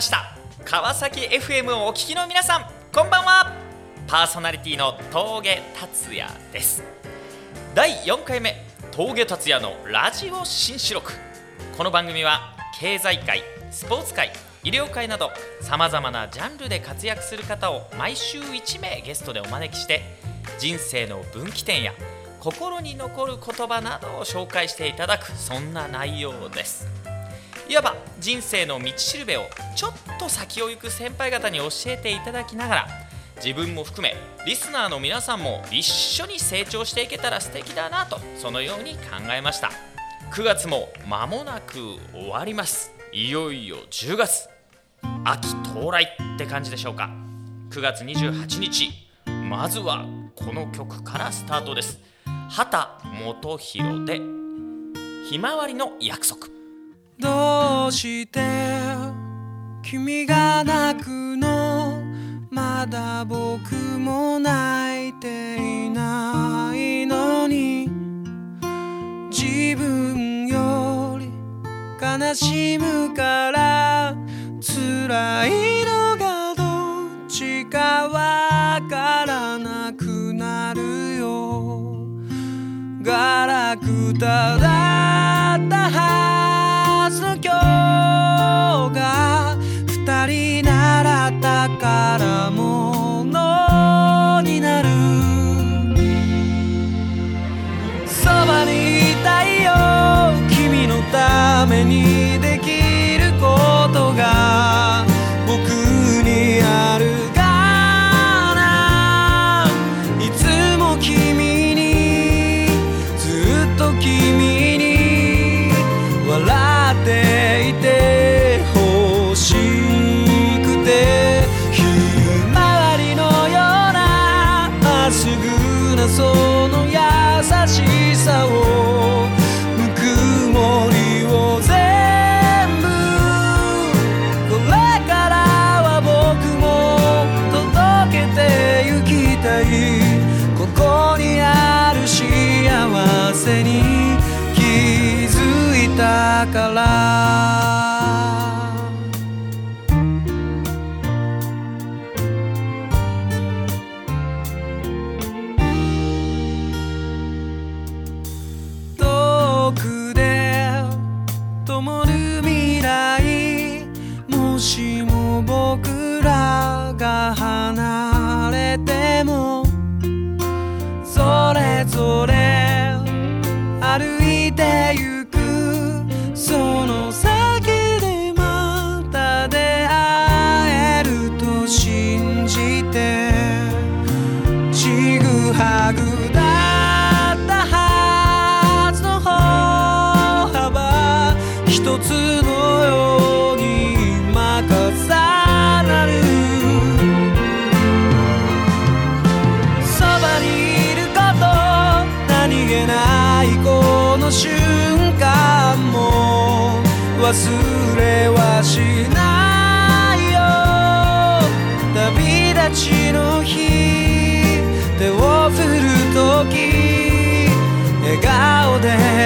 ました。川崎 FM をお聞きの皆さんこんばんは。パーソナリティの峠達也です。第4回目峠達也のラジオ新四録。この番組は経済界スポーツ界医療界などさまざまなジャンルで活躍する方を毎週1名ゲストでお招きして人生の分岐点や心に残る言葉などを紹介していただくそんな内容です。いわば人生の道しるべをちょっと先を行く先輩方に教えていただきながら自分も含めリスナーの皆さんも一緒に成長していけたら素敵だなとそのように考えました。9月も間もなく終わります。いよいよ10月。秋到来って感じでしょうか。9月28日。まずはこの曲からスタートです。畑基博でひまわりの約束。どうして君が泣くのまだ僕も泣いていないのに。自分より悲しむから辛いのがどっちかわからなくなるよ。ガラクタだった瞬間も忘れはしないよ。旅立ちの日手を振るとき笑顔で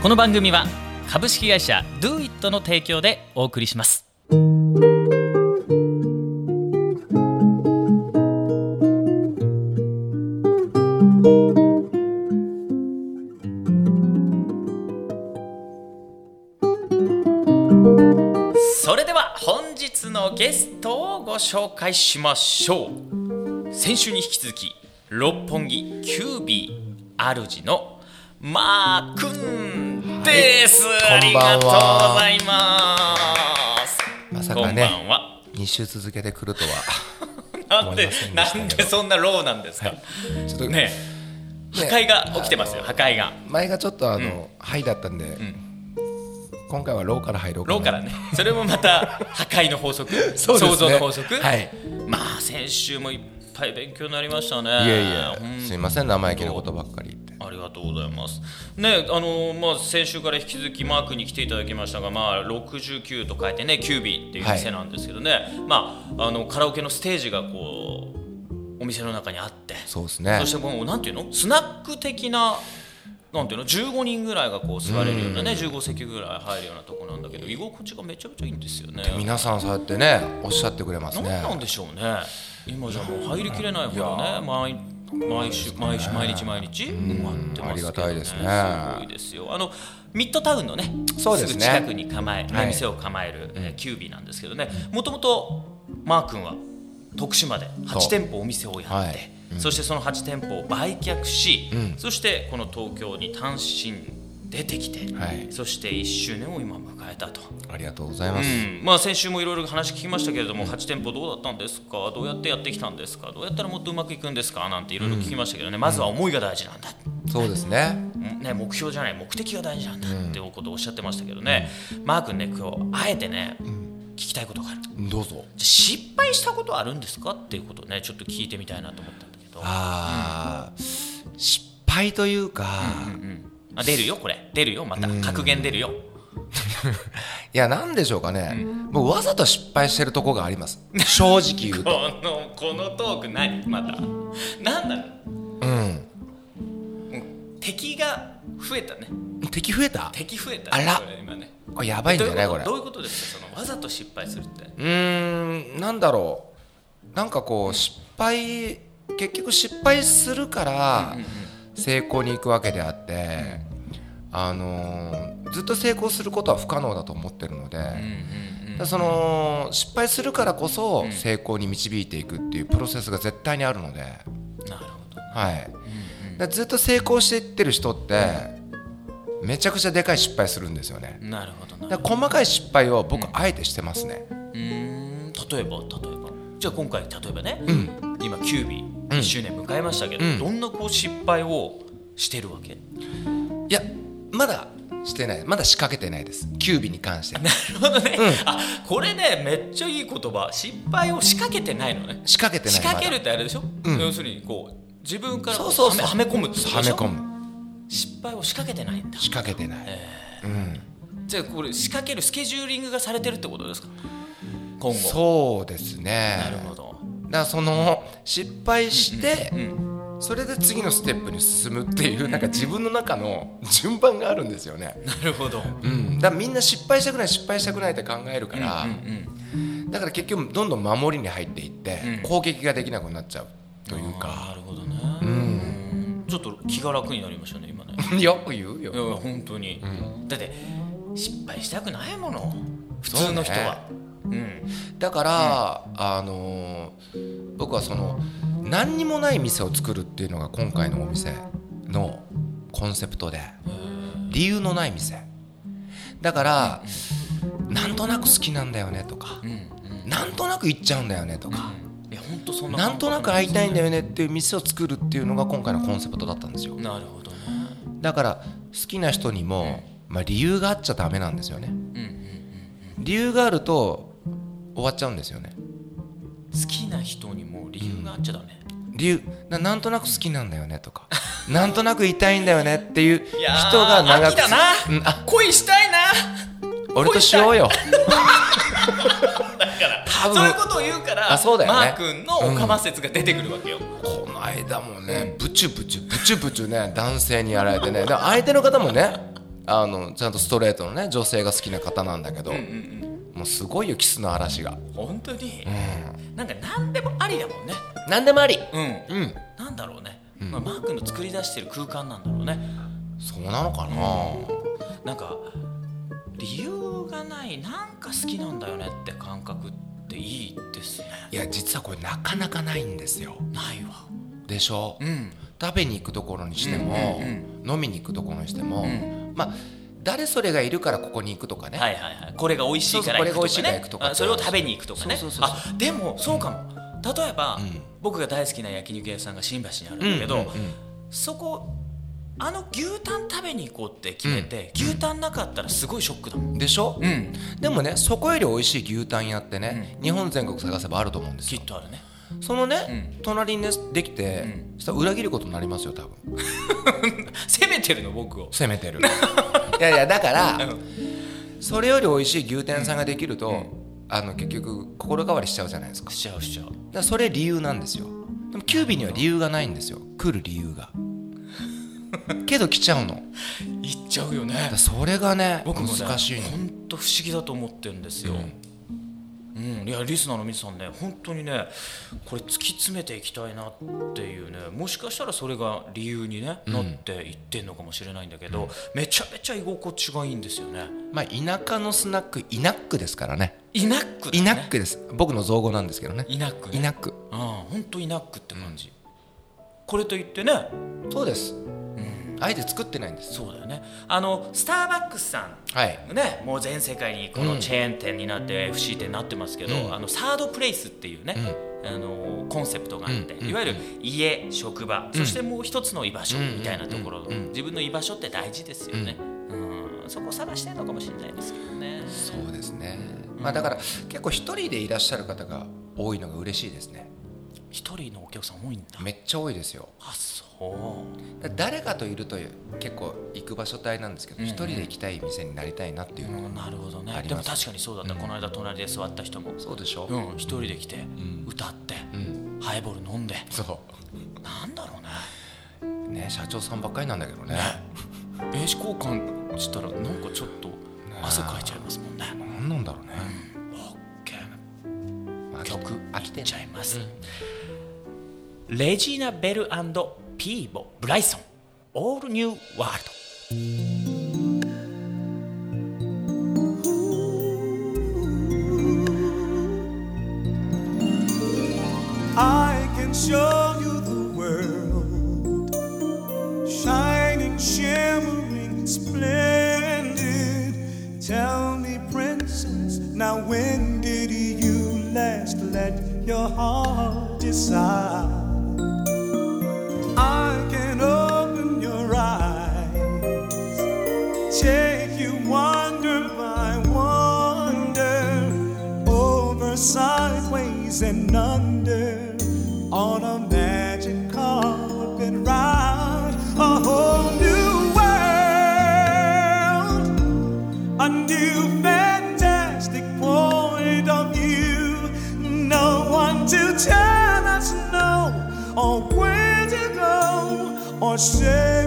この番組は株式会社 DoIt の提供でお送りします。それでは本日のゲストをご紹介しましょう。先週に引き続き六本木キュービー主のマー君。です、ありがとうございます。まさかねこんばんは。2週続けてくるとは。なんでなんでそんなローなんですか、ちょっとね破壊が起きてますよ。破壊が。前がちょっとあの、ハイだったんで、今回はローから入ろうローからね。それもまた破壊の法則。ね。創造の法則。はい。まあ先週もいっぱい勉強になりましたね。いやいやすいません生意気なことばっかりありがとうございます。ね、あのまあ先週から引き続きマークに来ていただきましたが、まあ69と書いてね、キュービーっていう店なんですけどね、まああのカラオケのステージがこうお店の中にあって、そうですね。そしてもうなんていうの、スナック的な。なんていうの？15人ぐらいがこう座れるようなね15席ぐらい入るようなとこなんだけど居心地がめちゃめちゃいいんですよね。皆さんそうやってねおっしゃってくれます何ね。なんでしょうね。今じゃもう入りきれないほどね毎毎週毎週毎日毎日埋まってますけど、ね、ありがたいですね。すごいですよ。あのミッドタウンのねそうですね。ぐ近くに構え、はい。店を構える、えーキュービーなんですけどね。もともとマー君は徳島でそう。8店舗お店をやって、はい。そしてその8店舗を売却し、そしてこの東京に単身出てきて、はい。そして1周年を今迎えたと。ありがとうございます、うん。まあ、先週もいろいろ話聞きましたけれども、8店舗どうだったんですか、どうやってやってきたんですか、どうやったらもっとうまくいくんですか？なんていろいろ聞きましたけどね、まずは思いが大事なんだ、そうですね。うん。ね、目標じゃない、目的が大事なんだっていうことをおっしゃってましたけどね、マー君ね、今日あえてね、聞きたいことがある。どうぞ。失敗したことあるんですか？っていうことをね、ちょっと聞いてみたいなと思ったんだけど、あー、失敗というか、あ出るよ、これ、出るよ、また、格言出るよ。いやなんでしょうかね、僕わざと失敗してるとこがあります。正直言うこと。とのこのトーク何また。何なのう。ん。敵が増えたね。敵増えた？敵増えたあら。今ね。これやばいんじゃないこれ。どういうことですか？そのわざと失敗するって。うーんなんだろう。なんかこう失敗結局失敗するから成功に行くわけであってあのーずっと成功することは不可能だと思ってるので、その失敗するからこそ成功に導いていくっていうプロセスが絶対にあるので、なるほど。はい、ずっと成功していってる人ってめちゃくちゃでかい失敗するんですよね。なるほど細かい失敗を僕あえてしてますね、うーん。例えば例えば。じゃあ今回例えばね、今キュービー1周年迎えましたけど、うん。どんなこう失敗をしてるわけ？いやまだしてない。まだ仕掛けてないです。キュービに関して。なるほどね、あこれねめっちゃいい言葉。失敗を仕掛けてないのね。仕掛けてない仕掛けるまってあれでしょ、うん。要するにこう自分からそうそうそう。はめ込むってことでしょ？だはめ込む。失敗を仕掛けてないんだ。仕掛けてない、うん。じゃあこれ仕掛けるスケジューリングがされてるってことですか？今後。そうですね。なるほどだからその失敗して、うんそれで次のステップに進むっていうなんか自分の中の順番があるんですよね、なるほど。うん、だみんな失敗したくない失敗したくないって考えるから、うんだから結局どんどん守りに入っていって、うん。攻撃ができなくなっちゃう。というなかるほどね。うん。ちょっと気が楽になりましたね今ね。よく言うよ。いや本当に、だって失敗したくないもの。普通の人はう,、だから、あのー僕はその何にもない店を作るっていうのが今回のお店のコンセプトで理由のない店。だからなんとなく好きなんだよねとかんうんうん。なんとなく行っちゃうんだよねとかいや本当そんななんとなく会いたいんだよよねっていう店を作るっていうのが今回のコンセプトだったんですよ。なるほどね。だから好きな人にも、まあ、理由があっちゃダメなんですよね。うんうん。理由があると終わっちゃうんですよね。好きな人にも理由があっちゃダメ、理由ななんとなく好きなんだよねとか。なんとなく痛いんだよねっていう人が長く秋だな、うんあ。恋したいな。俺としようよ。多そういう分ことを言うからあそうだよね。マー君のオカマ説が出てくるわけよ、この間もねブチュブチュブチュブチュね男性にやられてね。で相手の方もねあのちゃんとストレートのね女性が好きな方なんだけど、もうすごいよキスの嵐が。本当に、なんか何でもありだもんね。何でもあり。うん、うん。なんだろうね、まあ、マー君の作り出してる空間なんだろうね。そうなのかな、なんか理由がないなんか好きなんだよねって感覚っていいですね。いや実はこれなかなかないんですよ。ないわ。でしょ、うん。食べに行くところにしても、うん飲みに行くところにしても、ん。まあ誰それがいるからここに行くとかね、はいはいはい。これが美味しいから行くとかね。そうそうこれが美味しいから行くとか。あそれを食べに行くとかね。あでもそうかも。例えば、ん。僕が大好きな焼肉屋さんが新橋にあるんだけど、うんうんうん。そこあの牛タン食べに行こうって決めて、牛タンなかったらすごいショックだもん。でしょ、うん。でもねそこより美味しい牛タン屋ってね、日本全国探せばあると思うんですよ。きっとあるねそのね、隣にねできて、そしたら裏切ることになりますよ多分。責めてるの僕を。責めてる。いやいやだから、それより美味しい牛天さんができると、あの結局心変わりしちゃうじゃないですか。しちゃうしちゃう。だそれ理由なんですよ。でもキュービーには理由がないんですよ。来る理由が。けど来ちゃうの。行っちゃうよね。らそれがね僕もね難しいの本当不思議だと思ってるんですよ、うん。いやリスナーの皆さんね本当にねこれ突き詰めていきたいなっていうねもしかしたらそれが理由に、ねなっていってんのかもしれないんだけど、めちゃめちゃ居心地がいいんですよね。まあ田舎のスナックイナックですからね。イナックだイねナックです。僕の造語なんですけどね。イナックね。イナック。うん本当イナックって感じ、これといってね。そうです、あえて作ってないんです。そうだよね。あのスターバックスさんはい。ね、もう全世界にこのチェーン店になって FC 店になってますけど、うん。あのサードプレイスっていうね、あのコンセプトがあって、うん。いわゆる家職場、そしてもう一つの居場所みたいなところ、うん。自分の居場所って大事ですよね、うん。そこを探してるのかもしれないですけどね。そうですね。まあだから結構一人でいらっしゃる方が多いのが嬉しいですね。一人のお客さん多いんだ。めっちゃ多いですよ。あそう。だ誰かといると結構行く場所帯なんですけど一、人で行きたい店になりたいなっていうのが、うん。なるほどね。でも確かにそうだった、この間隣で座った人も。そうでしょ、うん。一人で来て、歌って、ん。ハイボール飲んで。そなんだろうね。うね社長さんばっかりなんだけどね。名刺交換したらなんかちょっと汗かいちゃいますもんね。何なんだろうね、オッケまあー曲飽きてちゃいます。レジーナ・ベルピーボ・ブライソンオールニューワールド I can show shame.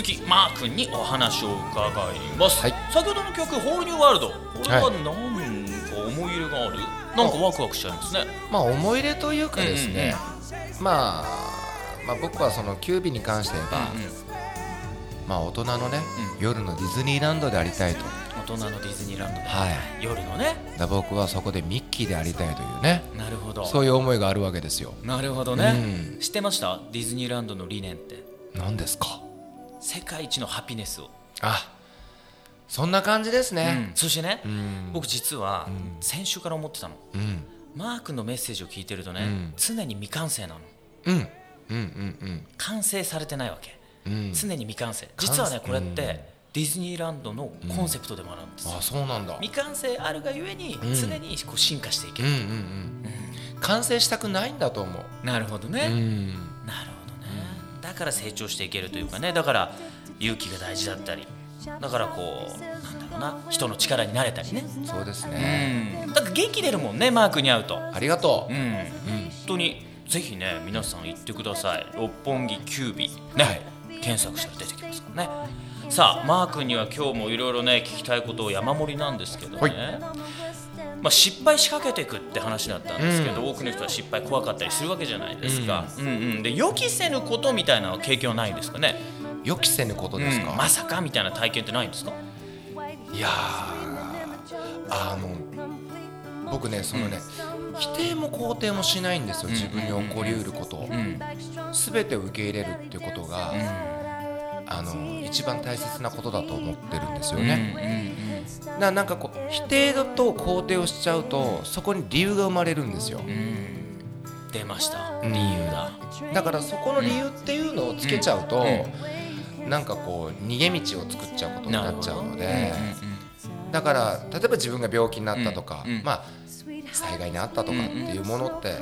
続きマー君にお話を伺います、はい。先ほどの曲「ホールニューワールド」これははい何こう思い入れがある？なんかワクワクしちゃいますね。まあ思い入れというかですね、まあまあ僕はそのキュービに関して言えば、まあ大人のね、夜のディズニーランドでありたいと。大人のディズニーランドで、はい。夜のね。だ僕はそこでミッキーでありたいというねなるほど。そういう思いがあるわけですよ。なるほどね、うん。知ってました？ディズニーランドの理念って。何ですか？世界一のハピネスを、あそんな感じですうん。ねそしてね、うん。僕実は先週から思ってたの。うん。マー君のメッセージを聞いてるとね、うん。常に未完成なの。うん。うんうん完成されてないわけ、うん。うん常に未完成。完実はねこれっうんてディズニーランドのコンセプトでもあるんですよ、あそうなんだ。未完成あるがゆえにん。常にこう進化していける、うんうんうん。完成したくないんだと思う。なるほどね、うん。なるほど。ねだから成長していけるというかね。だから勇気が大事だったり。だからこうなんだろうな。人の力になれたりね。そうですうねん。だから元気出るもんねマークに会うと。ありがとう。んううん。本当にぜひね皆さん行ってください。六本木キュービね、はい。検索したら出てきますからね。さあマー君には今日もいろいろね聞きたいことを山盛りなんですけどね、はいまあ、失敗しかけていくって話だったんですけど、多くの人は失敗怖かったりするわけじゃないですか、うん。うんで予期せぬことみたいな経験はないんですかね。予期せぬことですか？うん。まさかみたいな体験ってないんですか？いやーあの僕ねそのね、否定も肯定もしないんですよ。自分に起こりうることを、うん。全てを受け入れるっていうことが、あの一番大切なことだと思ってるんですよね、ななんかこう否定と肯定をしちゃうとそこに理由が生まれるんですよ、うん。うん出ました。うん。理由だだからそこの理由っていうのをつけちゃうと、なんかこう逃げ道を作っちゃうことになっちゃうので、だから例えば自分が病気になったとか、うんうん。まあ災害にあったとかっていうものって、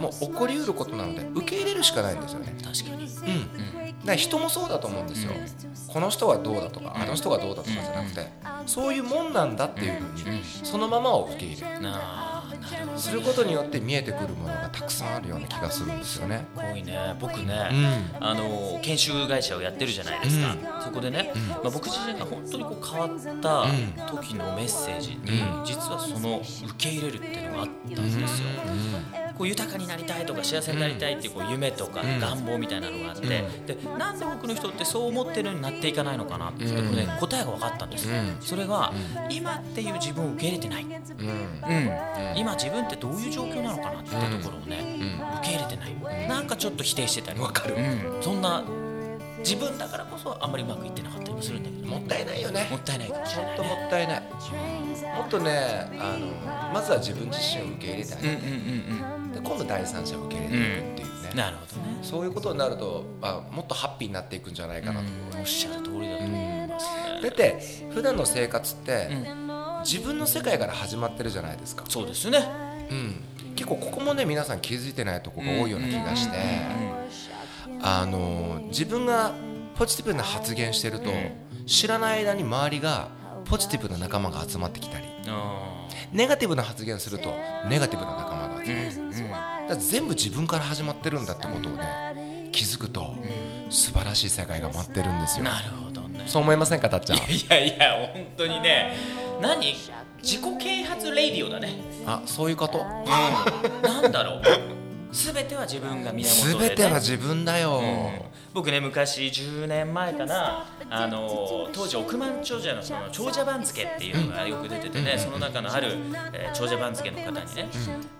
もう起こりうることなので受け入れるしかないんですよね。確かに。うん、人もそうだと思うんですよ、この人はどうだとか、あの人がどうだとかじゃなくて、そういうもんなんだっていうふうに、そのままを受け入れる。なすることによって見えてくるものがたくさんあるような気がするんですよね。すごいね。僕ね、うん。あの研修会社をやってるじゃないですか、そこでね、まあ、僕自身が本当にこう変わった時のメッセージに、うん。実はその受け入れるっていうのがあったんですよ、こう豊かになりたいとか幸せになりたいっていうこう夢とかん願望みたいなのがあって、でなんで多くの人ってそう思ってるようになっていかないのかなって、うんこれね、答えが分かったんですよ、うん。それが、今っていう自分を受け入れてない、うん。うん今自分ってどういう状況なのかなっていうところをね、受け入れてない、なんかちょっと否定してたりわかる。うん、そんな自分だからこそあんまりうまくいってなかったりもするんだけどもったいないよね。もったいないかもしれない本当もねったいない。もっとねあのまずは自分自身を受け入れてあげて、うんうんうんで今度第三者を受け入れていくっていうね、うん。なるほどね。そういうことになると、まあ、もっとハッピーになっていくんじゃないかなと思います、おっしゃる通りだと思いますね、だって普段の生活って、うん自分の世界から始まってるじゃないですか、そうですね。うん、結構ここもね皆さん気づいてないところが多いような気がして、あの自分がポジティブな発言してると、知らない間に周りがポジティブな仲間が集まってきたり。あネガティブな発言するとネガティブな仲間が集まってきたり、全部自分から始まってるんだってことをね気づくと、素晴らしい世界が待ってるんですよ。ーなるほどね。そう思いませんかたっちゃん？いやいや本当にね何？自己啓発レイディオだね。あそういうこと。なんだろう。全ては自分が源で、ね、全ては自分だよ、僕ね昔10年前かなあの当時億万長者のその長者番付っていうのがよく出ててね、その中のある、えー長者番付の方にね、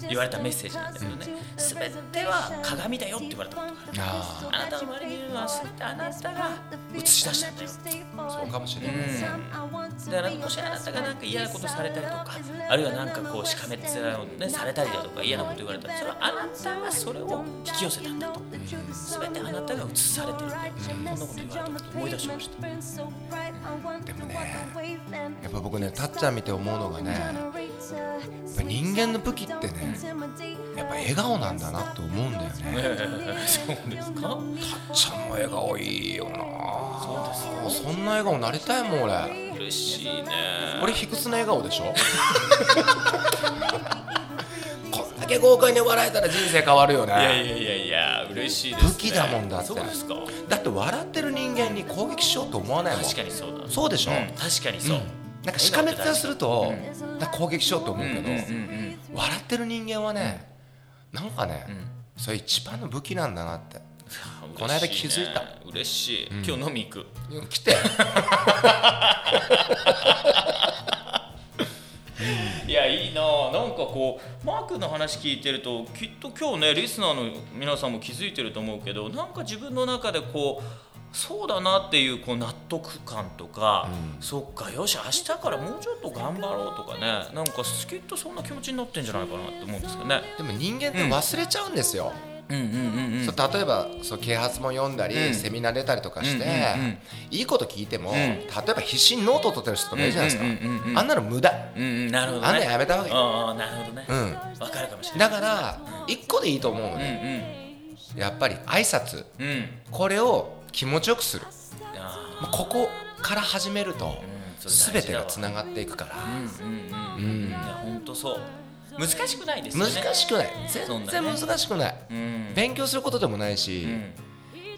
言われたメッセージなんだけどね、全ては鏡だよって言われたことがある。ああなたの周りにいるのは全てあなたが映し出したんだよ。あそうかもしれない、だからもしあなたがなんか嫌なことされたりとかあるいはなんかこうしかめっ面を、ね、されたりだとか嫌なこと言われたらそれはあなたがそれを引き寄せたんだと。全てあなたが映されてるんだよこんなこと言われたこと思い出しました。でもねやっぱ僕ねたっちゃん見て思うのがねやっぱ人間の武器ってねやっぱ笑顔なんだなって思うんだよね。そうですか？たっちゃんの笑顔いいよな。そうですそんな笑顔なりたいもん俺。嬉しいね。俺卑屈な笑顔でしょ？だけ豪快に笑えたら人生変わるよね。いやいやいやいや嬉しいです、ね、武器だもんだって。そうですか。だって笑ってる人間に攻撃しようと思わないもん。確かにそうだそうでしょ、うん確かにそう、なんかしかめっ面すると、なん。か攻撃しようと思うけど、うんうん笑ってる人間はね、なんかね、ん。それ一番の武器なんだなって。うんこの間気づいた。嬉しい,、今日飲み行く。来て いやいいな。あなんかこうマー君の話聞いてるときっと今日ねリスナーの皆さんも気づいてると思うけどなんか自分の中でこうそうだなっていうこう納得感とか、そっかよし明日からもうちょっと頑張ろうとかねなんかきっとそんな気持ちになってんじゃないかなって思うんですけどね。でも人間って忘れちゃうんですよ、うん例えばそう啓発も読んだり、うん。セミナー出たりとかして、うんうんうんいいこと聞いても、ん。例えば必死にノートを取ってる人とかいるじゃないですか、うんうんうんうんあんなの無駄。うんうんなるほどね。あんなやめた方がいい。ああなるほどね。うん。わかるかもしれない。だから一個でいいと思うのうんで、やっぱり挨拶。うん。うん。これを気持ちよくする。あここから始めると、んそれ大事だわ。全てがつながっていくから、あうんうん。うん。いや本当そう。難しくないですよね。難しくない。全然難しくない、うん。勉強することでもないし、うん。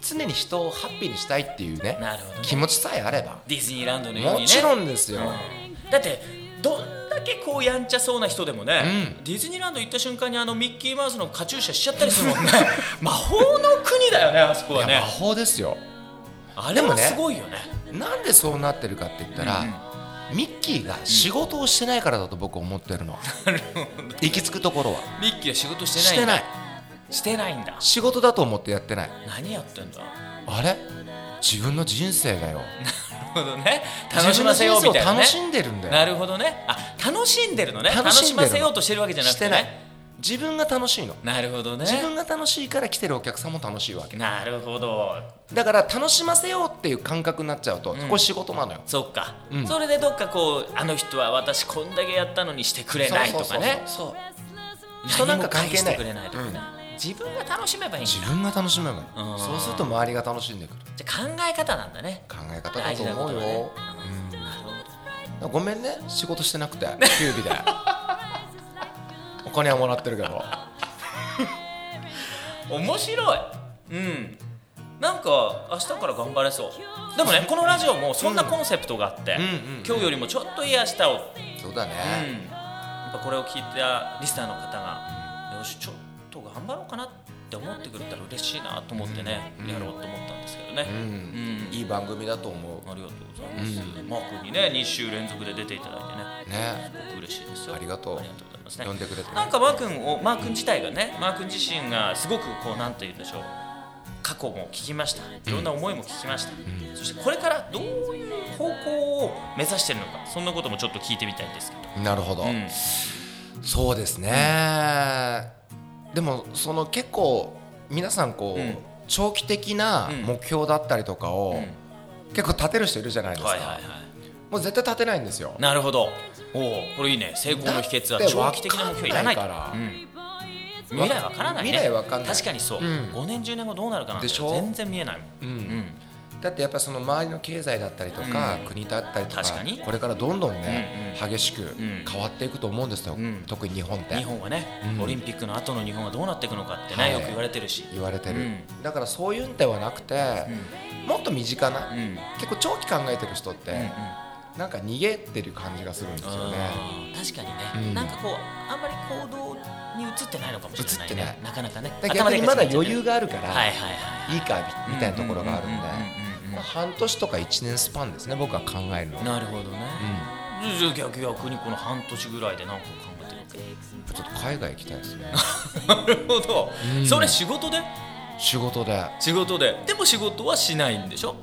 常に人をハッピーにしたいっていうねなるほどね。気持ちさえあれば。ディズニーランドのようにね。もちろんですよ、うん。だってどんだけこうやんちゃそうな人でもね、うん。ディズニーランド行った瞬間にあのミッキーマウスのカチューシャしちゃったりするもんね。魔法の国だよねあそこはいねや魔法ですよ。あれはすごいよね。なんでそうなってるかって言ったら、ミッキーが仕事をしてないからだと僕思ってるの、行き着くところは。ミッキーは仕事してないしてない。してないんだ。仕事だと思ってやってない。何やってんだ？あれ？自分の人生だよ。なるほどね。楽しませようみたいなね。楽しんでるんだよ。なるほどね。あ楽しんでるのね。楽しませようとしてるわけじゃなくしててない。ね自分が楽しいの。なるほどね。自分が楽しいから来てるお客さんも楽しいわけ。なるほど。だから楽しませようっていう感覚になっちゃうと、これ仕事なのよ。そっか、うん。それでどっかこうあの人は私こんだけやったのにしてくれないとかね。そう人なんか関係ない。何も返してくれないとかね、自分が楽しめばいいんだ自分が楽しめばいいうん。そうすると周りが楽しんでくる。じゃあ考え方なんだね。考え方だ大と思うよ、ね。ごめんね。仕事してなくてキュービで。お 金はもらってるけど。面白い。うん。なんか明日から頑張れそう。でもねこのラジオもそんなコンセプトがあって、うんうん今日よりもちょっといい明日を、そうだうん、ね、やっぱこれを聞いたリスナーの方がよしちょっと頑張ろうかなって思ってくれたら嬉しいなと思ってね、うん。やろうと思ったんですけどね、うん。うん。いい番組だと思う。ありがとうございます、マー君にね2週連続で出ていただいてね。ね。すごく嬉しいですよ。ありがとう。ありがとうございますね。呼んでくれてね。なんかマー君をマー君自体がねマー君自身がすごくこうなんて言うんでしょう。過去も聞きました。いろんな思いも聞きました、そしてこれからどういう方向を目指してるのかそんなこともちょっと聞いてみたいんですけど、なるほど、うん。そうですね、でもその結構皆さんこう、うん。長期的なうん。目標だったりとかを、うん。結構立てる人いるじゃないですか、はいはいはい。もう絶対立てないんですよ。なるほど。おおこれいいね。成功の秘訣は長期的な目標いらないかんないうん。未来わからないね。未来わかんない。確かにそう、うん。5年10年後どうなるかなんて全然見えない。もんうん。うんだってやっぱりその周りの経済だったりとか、うん。国だったりとか確かに。これからどんどんね、うん激しくん。変わっていくと思うんですよ、ん。特に日本って。日本はね、うん。オリンピックの後の日本はどうなっていくのかってね、はい。よく言われてるし、言われてる、うん。だからそういうんではなくて、もっと身近な、結構長期考えてる人って、なんか逃げてる感じがするんですよね。確かにね、うん。なんかこうあんまり行動に移ってないのかもしれないね。移ってない。なかなかね。逆にまだ余裕ががあるから、いいかみたいなところがあるんでうんうんうんうんうんまあ半年とか1年スパンですね僕は考えるのは。なるほどね、じゃあ逆逆にこの半年ぐらいで何か考えてるわけ？ちょっと海外行きたいですね。なるほど、うん。それ仕事で？仕事で。仕事で。でも仕事はしないんでしょ？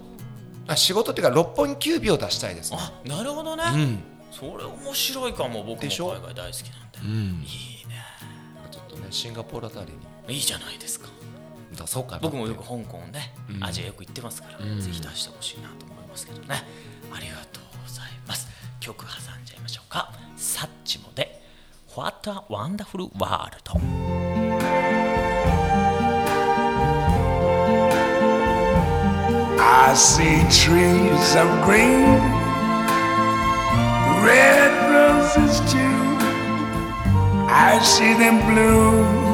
あ仕事っていうか六本木キュービを出したいですね。あなるほどね、うん。それ面白いかも僕も海外大好きなんで、うん。いいね。ちょっとねシンガポールあたりに。いいじゃないですか出そうか僕もよく香港ね、うん。アジアよく行ってますから、うん。ぜひ出してほしいなと思いますけどね。ありがとうございます。曲挟んじゃいましょうか。サッチモで What a Wonderful World I see trees of green, red roses too. I see them bloom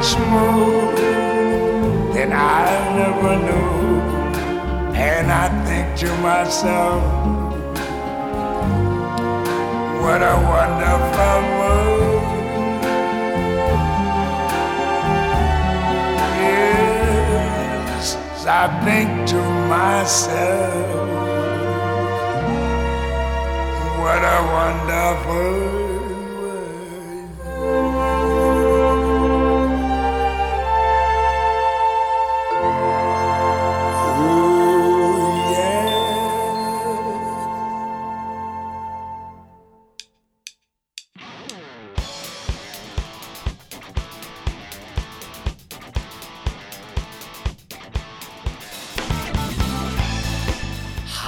much more than I never knew. And I think to myself, what a wonderful world. Yes, I think to myself, what a wonderful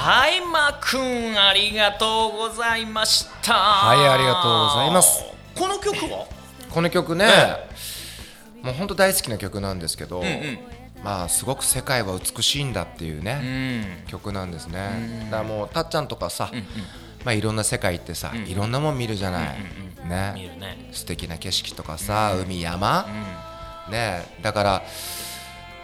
はいマー君ありがとうございました。はいありがとうございます。この曲は？この曲ね、もう本当大好きな曲なんですけど、まあすごく世界は美しいんだっていうね、曲なんですね、だからもうたっちゃんとかさ、まあいろんな世界行ってさ、いろんなもん見るじゃない、ね。見るね。素敵な景色とかさ、海山、ね。だから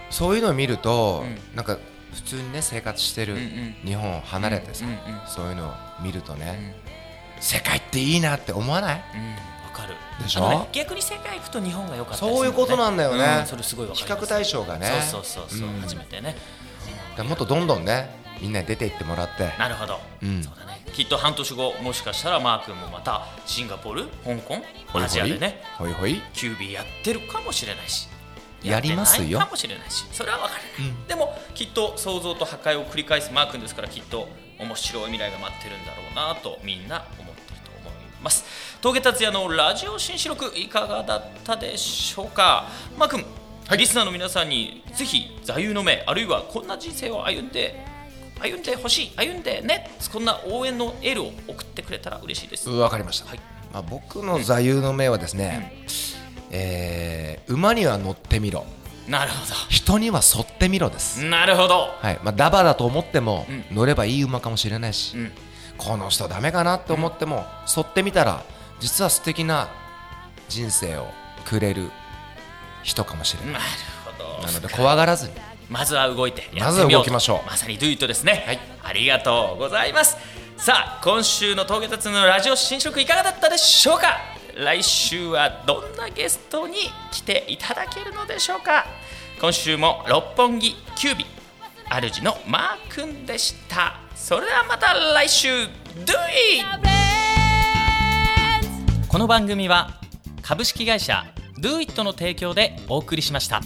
そういうのを見ると、なんか普通にね生活してる日本を離れてさ、そういうのを見るとね、世界っていいなって思わない？うん。わかる。でしょ？ね逆に世界行くと日本が良かったりするそういうことなんだよね。うんそれすごい比較対象がね。そうそうそうそう、うん。初めてね。もっとどんどんねみんなに出て行ってもらって。なるほど、うん。そうだね。きっと半年後もしかしたらマー君もまたシンガポール香港アジアでねほいほい。キュービーやってるかもしれないしやりますよ。かもしれないし。それは分からない、でもきっと創造と破壊を繰り返すマー君ですからきっと面白い未来が待ってるんだろうなとみんな思ってると思います。峠達也のラジオ新四録いかがだったでしょうか？マー君、リスナーの皆さんにぜひ座右の銘あるいはこんな人生を歩んで歩んでほしい歩んでねこんな応援のエールを送ってくれたら嬉しいです。わかりました、はい。まあ、僕の座右の銘はですね、えー馬には乗ってみろ。なるほ人には沿ってみろです、どなるほど。はい。まあ、ダバだと思っても、う乗ればいい馬かもしれないし、うん。この人ダメかなって思っても、沿ってみたら実は素敵な人生をくれる人かもしれない、なるほど。なので怖がらずに。まずは動いてやまずはってみよう。と動きましょう。まさに Do It ですね、はい。ありがとうございます。さあ今週の峠達のラジオ新色いかがだったでしょうか？来週はどんなゲストに来ていただけるのでしょうか？今週も六本木キュービ主のマー君でしたそれではまた来週 Do It! この番組は株式会社 Do It の提供でお送りしました。